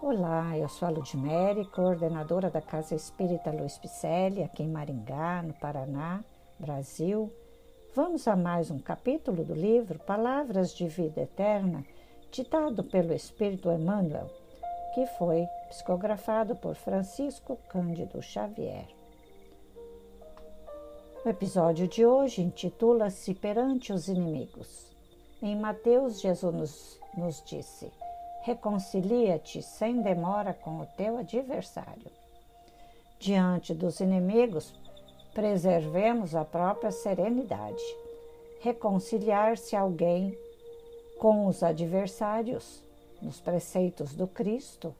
Olá, eu sou a Ludmere, coordenadora da Casa Espírita Luiz Picelli, aqui em Maringá, no Paraná, Brasil. Vamos a mais um capítulo do livro Palavras de Vida Eterna, ditado pelo Espírito Emmanuel, que foi psicografado por Francisco Cândido Xavier. O episódio de hoje intitula-se Perante os Inimigos. Em Mateus, Jesus nos, nos disse: reconcilia-te sem demora com o teu adversário. Diante dos inimigos, preservemos a própria serenidade. Reconciliar-se alguém com os adversários, nos preceitos do Cristo,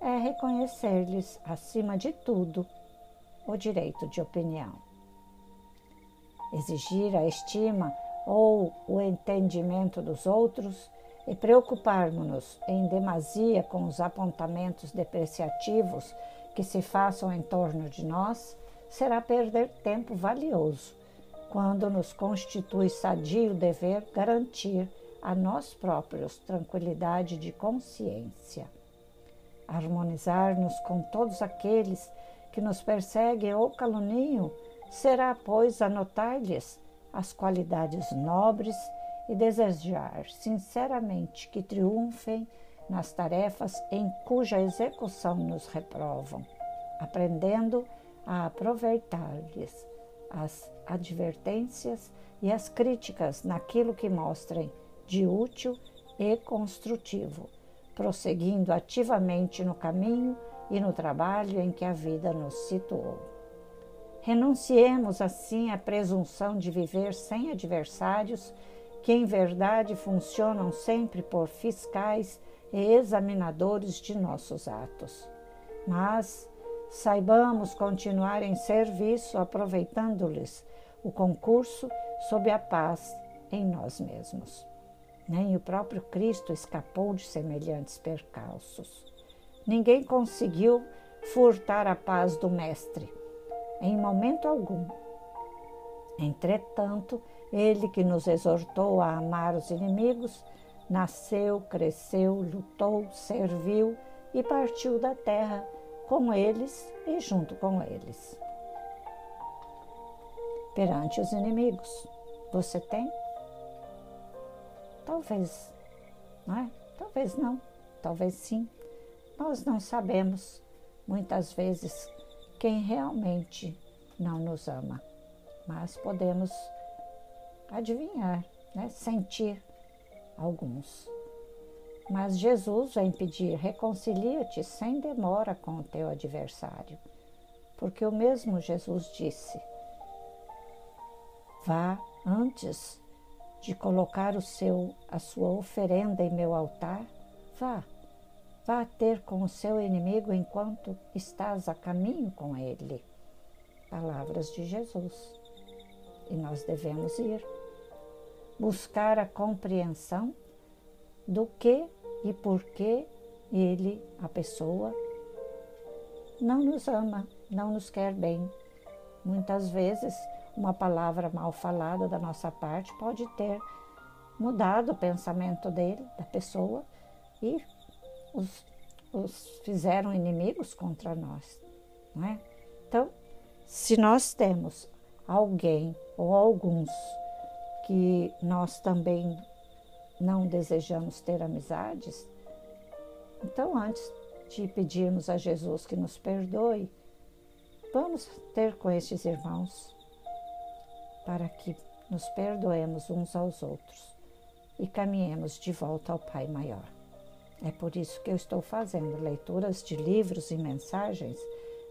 é reconhecer-lhes, acima de tudo, o direito de opinião. Exigir a estima ou o entendimento dos outros e preocuparmos-nos em demasia com os apontamentos depreciativos que se façam em torno de nós, será perder tempo valioso, quando nos constitui sadio dever garantir a nós próprios tranquilidade de consciência. Harmonizar-nos com todos aqueles que nos perseguem ou caluniam será, pois, anotar-lhes as qualidades nobres e desejar sinceramente que triunfem nas tarefas em cuja execução nos reprovam, aprendendo a aproveitar-lhes as advertências e as críticas naquilo que mostrem de útil e construtivo, prosseguindo ativamente no caminho e no trabalho em que a vida nos situou. Renunciemos assim à presunção de viver sem adversários que em verdade funcionam sempre por fiscais e examinadores de nossos atos. Mas saibamos continuar em serviço, aproveitando-lhes o concurso sob a paz em nós mesmos. Nem o próprio Cristo escapou de semelhantes percalços. Ninguém conseguiu furtar a paz do Mestre, em momento algum. Entretanto, ele que nos exortou a amar os inimigos, nasceu, cresceu, lutou, serviu e partiu da terra com eles e junto com eles. Perante os inimigos, você tem? Talvez, não é? Talvez não, talvez sim. Nós não sabemos, muitas vezes, quem realmente não nos ama, mas podemos adivinhar, né? sentir alguns. Mas Jesus vem pedir: reconcilia-te sem demora com o teu adversário, porque o mesmo Jesus disse: vá antes de colocar o seu a sua oferenda em meu altar, vá, vá ter com o seu inimigo enquanto estás a caminho com ele. Palavras de Jesus. E nós devemos ir buscar a compreensão do que e por que ele, a pessoa, não nos ama, não nos quer bem. Muitas vezes, uma palavra mal falada da nossa parte pode ter mudado o pensamento dele, da pessoa, e os, os fizeram inimigos contra nós. Não é? Então, se nós temos alguém ou alguns que nós também não desejamos ter amizades, então antes de pedirmos a Jesus que nos perdoe, vamos ter com estes irmãos para que nos perdoemos uns aos outros e caminhemos de volta ao Pai Maior. É por isso que eu estou fazendo leituras de livros e mensagens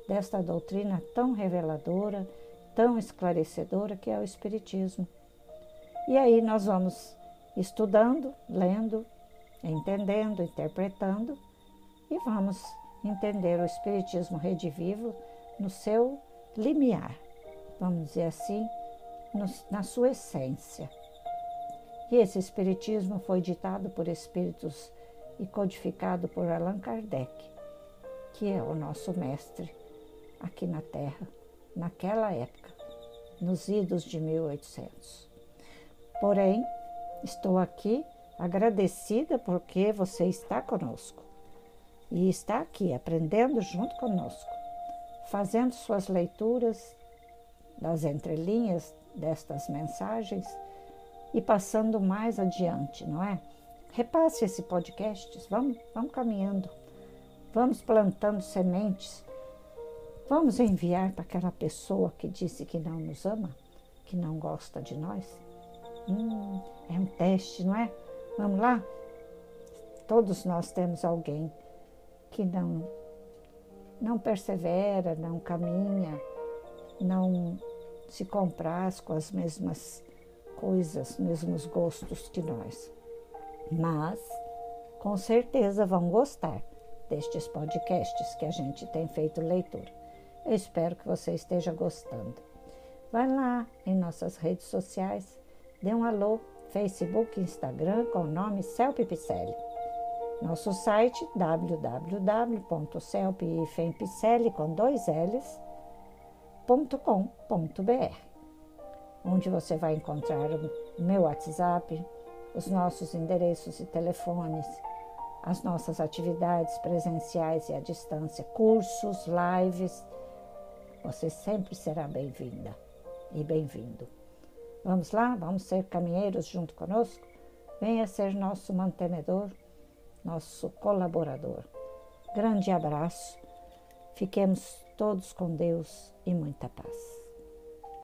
desta doutrina tão reveladora, tão esclarecedora que é o Espiritismo e aí nós vamos estudando, lendo, entendendo, interpretando e vamos entender o Espiritismo redivivo no seu limiar, vamos dizer assim, no, na sua essência. E esse Espiritismo foi ditado por espíritos e codificado por Allan Kardec, que é o nosso mestre aqui na Terra, naquela época, nos idos de 1800. Porém, estou aqui agradecida porque você está conosco. e está aqui aprendendo junto conosco, fazendo suas leituras das entrelinhas destas mensagens e passando mais adiante, não é? Repasse esse podcast, vamos, vamos caminhando, vamos plantando sementes, vamos enviar para aquela pessoa que disse que não nos ama, que não gosta de nós. Hum, é um teste, não é? Vamos lá? Todos nós temos alguém que não não persevera, não caminha, não se compraz com as mesmas coisas, mesmos gostos que nós. Mas com certeza vão gostar destes podcasts que a gente tem feito leitura. Eu espero que você esteja gostando. Vai lá em nossas redes sociais, dê um alô, Facebook, Instagram com o nome Celpe Picelli. Nosso site www.celpifempicelli com dois L's onde você vai encontrar o meu WhatsApp, os nossos endereços e telefones, as nossas atividades presenciais e à distância, cursos, lives. Você sempre será bem-vinda e bem-vindo. Vamos lá? Vamos ser caminheiros junto conosco? Venha ser nosso mantenedor, nosso colaborador. Grande abraço. Fiquemos todos com Deus e muita paz.